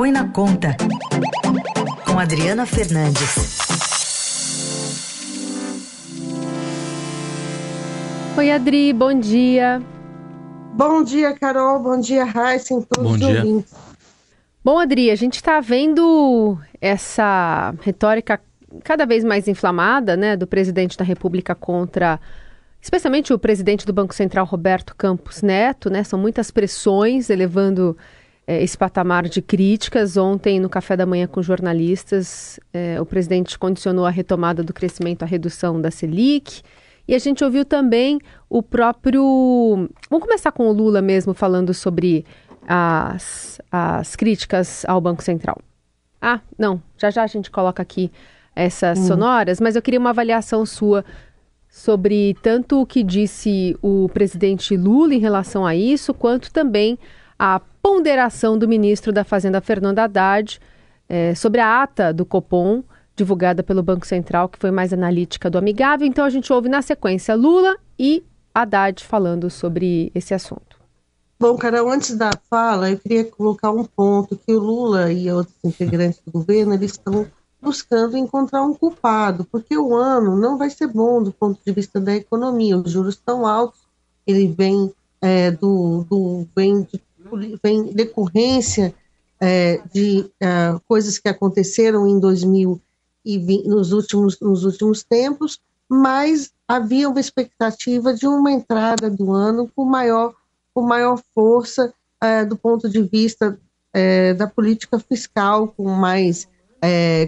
Põe na Conta, com Adriana Fernandes. Oi, Adri, bom dia. Bom dia, Carol. Bom dia, Raíssa, todos bom os dia. ouvintes. Bom, Adri, a gente está vendo essa retórica cada vez mais inflamada, né, do presidente da República contra, especialmente o presidente do Banco Central, Roberto Campos Neto, né? São muitas pressões elevando é, esse patamar de críticas. Ontem, no café da manhã com jornalistas, é, o presidente condicionou a retomada do crescimento à redução da Selic. E a gente ouviu também o próprio. Vamos começar com o Lula mesmo, falando sobre as, as críticas ao Banco Central. Ah, não, já já a gente coloca aqui essas hum. sonoras, mas eu queria uma avaliação sua sobre tanto o que disse o presidente Lula em relação a isso, quanto também a ponderação do ministro da Fazenda, Fernando Haddad, é, sobre a ata do Copom, divulgada pelo Banco Central, que foi mais analítica do amigável. Então a gente ouve na sequência Lula e Haddad falando sobre esse assunto. Bom, Carol, antes da fala, eu queria colocar um ponto que o Lula e outros integrantes do governo eles estão buscando encontrar um culpado, porque o ano não vai ser bom do ponto de vista da economia. Os juros estão altos, ele vem é, do, do vem de vem decorrência é, de é, coisas que aconteceram em 2020, nos últimos, nos últimos tempos, mas havia uma expectativa de uma entrada do ano com maior, com maior força é, do ponto de vista é, da política fiscal, com mais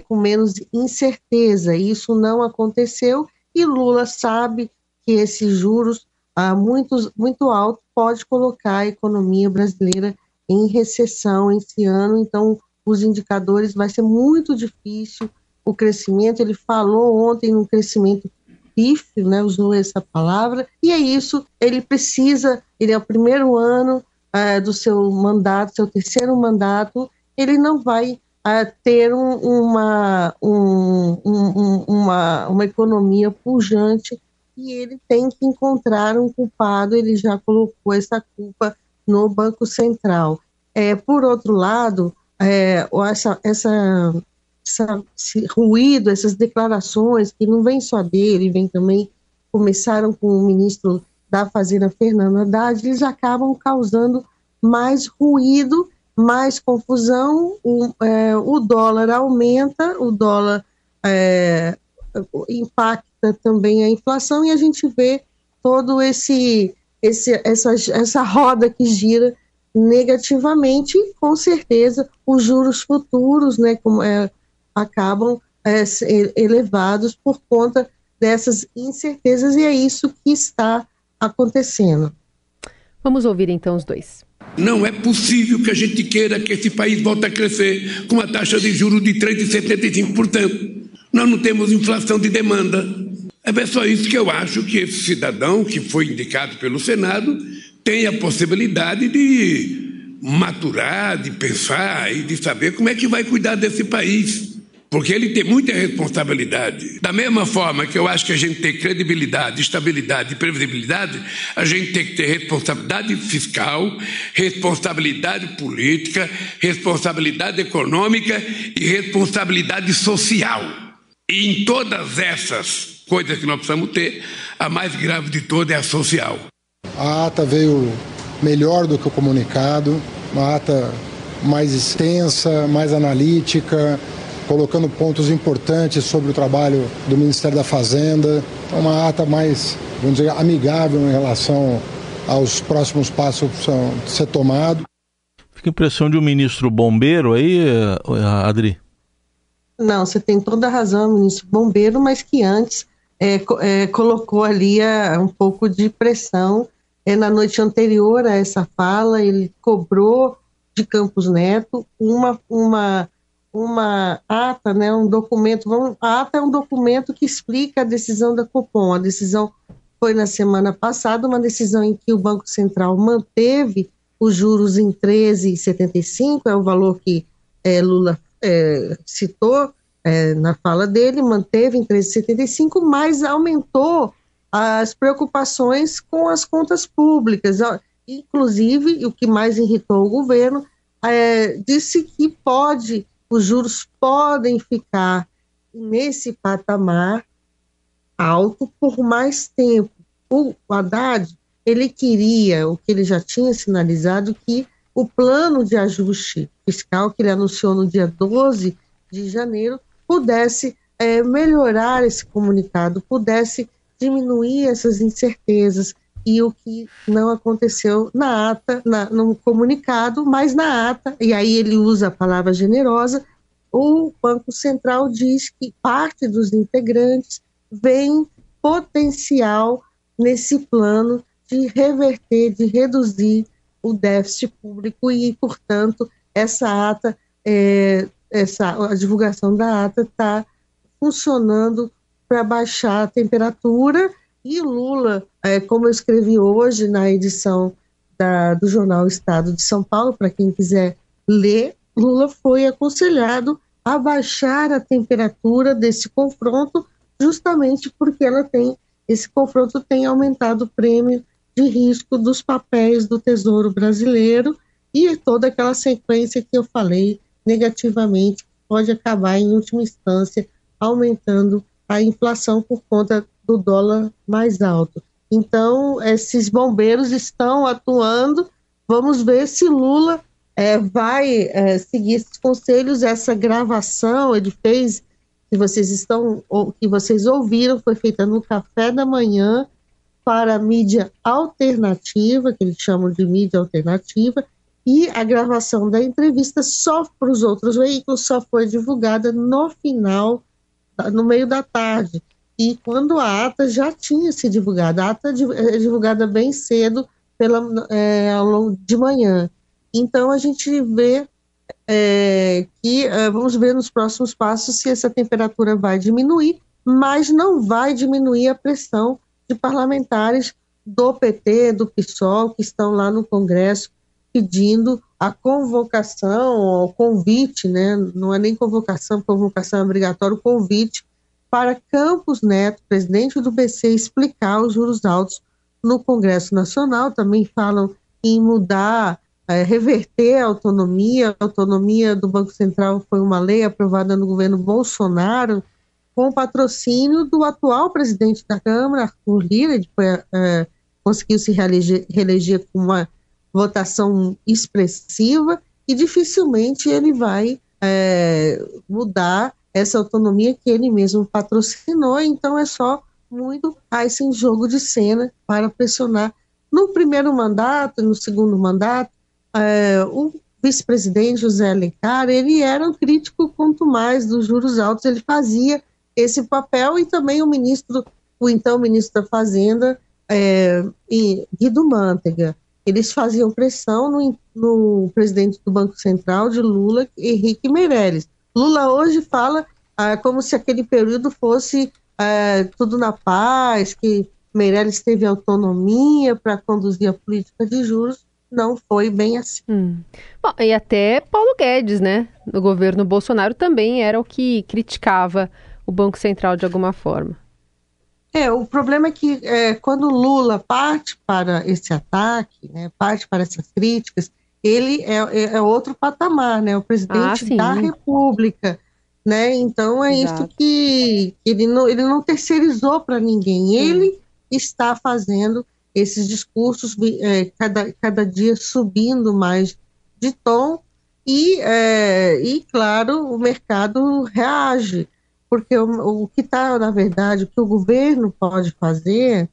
com menos incerteza. Isso não aconteceu e Lula sabe que esses juros ah, muito, muito alto pode colocar a economia brasileira em recessão esse ano, então os indicadores vai ser muito difícil o crescimento, ele falou ontem no crescimento pífio, né, usou essa palavra, e é isso, ele precisa, ele é o primeiro ano uh, do seu mandato, seu terceiro mandato, ele não vai uh, ter um, uma, um, um, uma, uma economia pujante e ele tem que encontrar um culpado, ele já colocou essa culpa no Banco Central. É, por outro lado, é, essa, essa, essa, esse ruído, essas declarações, que não vem só dele, vem também, começaram com o ministro da Fazenda, Fernando Haddad, eles acabam causando mais ruído, mais confusão, o, é, o dólar aumenta, o dólar é, impacta também a inflação e a gente vê todo esse, esse essa, essa roda que gira negativamente e com certeza os juros futuros né, como, é, acabam é, elevados por conta dessas incertezas e é isso que está acontecendo. Vamos ouvir então os dois. Não é possível que a gente queira que esse país volte a crescer com uma taxa de juros de 3,75%. Nós não temos inflação de demanda. É só isso que eu acho que esse cidadão que foi indicado pelo Senado tem a possibilidade de maturar, de pensar e de saber como é que vai cuidar desse país. Porque ele tem muita responsabilidade. Da mesma forma que eu acho que a gente tem credibilidade, estabilidade e previsibilidade, a gente tem que ter responsabilidade fiscal, responsabilidade política, responsabilidade econômica e responsabilidade social. E em todas essas coisas que nós precisamos ter, a mais grave de todas é a social. A ata veio melhor do que o comunicado, uma ata mais extensa, mais analítica, colocando pontos importantes sobre o trabalho do Ministério da Fazenda, uma ata mais, vamos dizer, amigável em relação aos próximos passos que precisam ser tomados. Fica a impressão de um ministro bombeiro aí, Adri? Não, você tem toda a razão, ministro bombeiro, mas que antes é, é, colocou ali a, um pouco de pressão. É, na noite anterior a essa fala, ele cobrou de Campos Neto uma, uma, uma ata, né, um documento. Vamos, a ata é um documento que explica a decisão da Copom. A decisão foi na semana passada, uma decisão em que o Banco Central manteve os juros em 13,75, é o valor que é, Lula é, citou, é, na fala dele, manteve em 13,75, mas aumentou as preocupações com as contas públicas. Inclusive, o que mais irritou o governo é, disse que pode, os juros podem ficar nesse patamar alto por mais tempo. O Haddad, ele queria, o que ele já tinha sinalizado, que o plano de ajuste fiscal que ele anunciou no dia 12 de janeiro pudesse é, melhorar esse comunicado, pudesse diminuir essas incertezas e o que não aconteceu na ata, na, no comunicado, mas na ata, e aí ele usa a palavra generosa, o Banco Central diz que parte dos integrantes vem potencial nesse plano de reverter, de reduzir o déficit público e, portanto, essa ata, é, essa, a divulgação da ata está funcionando para baixar a temperatura. E Lula, é, como eu escrevi hoje na edição da, do jornal Estado de São Paulo, para quem quiser ler, Lula foi aconselhado a baixar a temperatura desse confronto, justamente porque ela tem esse confronto tem aumentado o prêmio de risco dos papéis do Tesouro Brasileiro e toda aquela sequência que eu falei negativamente pode acabar em última instância aumentando a inflação por conta do dólar mais alto. Então, esses bombeiros estão atuando. Vamos ver se Lula é, vai é, seguir esses conselhos. Essa gravação ele fez, que vocês estão, que vocês ouviram, foi feita no café da manhã para mídia alternativa, que eles chamam de mídia alternativa, e a gravação da entrevista só para os outros veículos só foi divulgada no final, no meio da tarde. E quando a ata já tinha se divulgado, a ata é divulgada bem cedo pela, é, ao longo de manhã. Então a gente vê é, que é, vamos ver nos próximos passos se essa temperatura vai diminuir, mas não vai diminuir a pressão de parlamentares do PT, do PSOL, que estão lá no Congresso pedindo a convocação, o convite, né? não é nem convocação, convocação é obrigatória, o convite para Campos Neto, presidente do BC, explicar os juros altos no Congresso Nacional. Também falam em mudar é, reverter a autonomia. A autonomia do Banco Central foi uma lei aprovada no governo Bolsonaro, com o patrocínio do atual presidente da Câmara, Arthur Lira, foi, é, conseguiu se reeleger, reeleger com uma votação expressiva e dificilmente ele vai é, mudar essa autonomia que ele mesmo patrocinou, então é só muito esse jogo de cena para pressionar no primeiro mandato, no segundo mandato, é, o vice-presidente José Alencar, ele era um crítico quanto mais dos juros altos, ele fazia esse papel e também o ministro, o então ministro da Fazenda, é, Guido Mantega. Eles faziam pressão no, no, presidente do Banco Central de Lula, Henrique Meirelles. Lula hoje fala ah, como se aquele período fosse ah, tudo na paz, que Meirelles teve autonomia para conduzir a política de juros não foi bem assim. Hum. Bom, e até Paulo Guedes, né, no governo Bolsonaro, também era o que criticava o Banco Central de alguma forma. É, o problema é que é, quando Lula parte para esse ataque, né, parte para essas críticas, ele é, é, é outro patamar, né? O presidente ah, da República, né? Então é Exato. isso que ele não, ele não terceirizou para ninguém. Sim. Ele está fazendo esses discursos é, cada, cada dia subindo mais de tom e, é, e claro, o mercado reage, porque o, o que está, na verdade, o que o governo pode fazer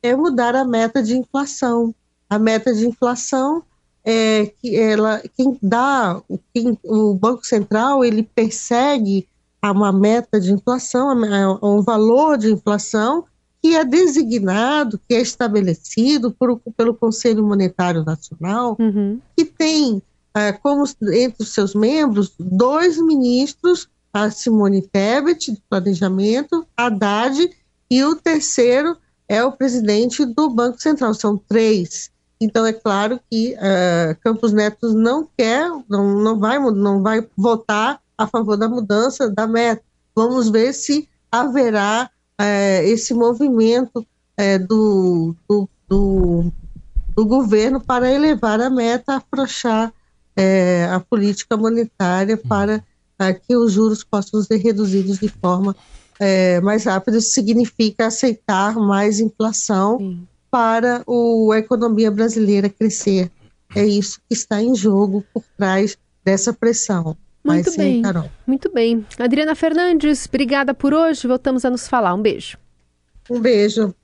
é mudar a meta de inflação. A meta de inflação é que ela, quem dá, quem, o Banco Central, ele persegue uma meta de inflação, um valor de inflação que é designado, que é estabelecido por, pelo Conselho Monetário Nacional, uhum. que tem é, como entre os seus membros dois ministros, a Simone Tebet, de Planejamento, Haddad, e o terceiro é o presidente do Banco Central, são três. Então é claro que uh, Campos Neto não quer, não, não, vai, não vai votar a favor da mudança da meta. Vamos ver se haverá é, esse movimento é, do, do, do, do, governo para elevar a meta, afrouxar a política monetária para é, que os juros possam ser reduzidos de forma é, mais rápida. Isso significa aceitar mais inflação Sim. para o, a economia brasileira crescer. É isso que está em jogo por trás dessa pressão. Muito Mas, bem, sim, Carol. muito bem. Adriana Fernandes, obrigada por hoje. Voltamos a nos falar. Um beijo. Um beijo.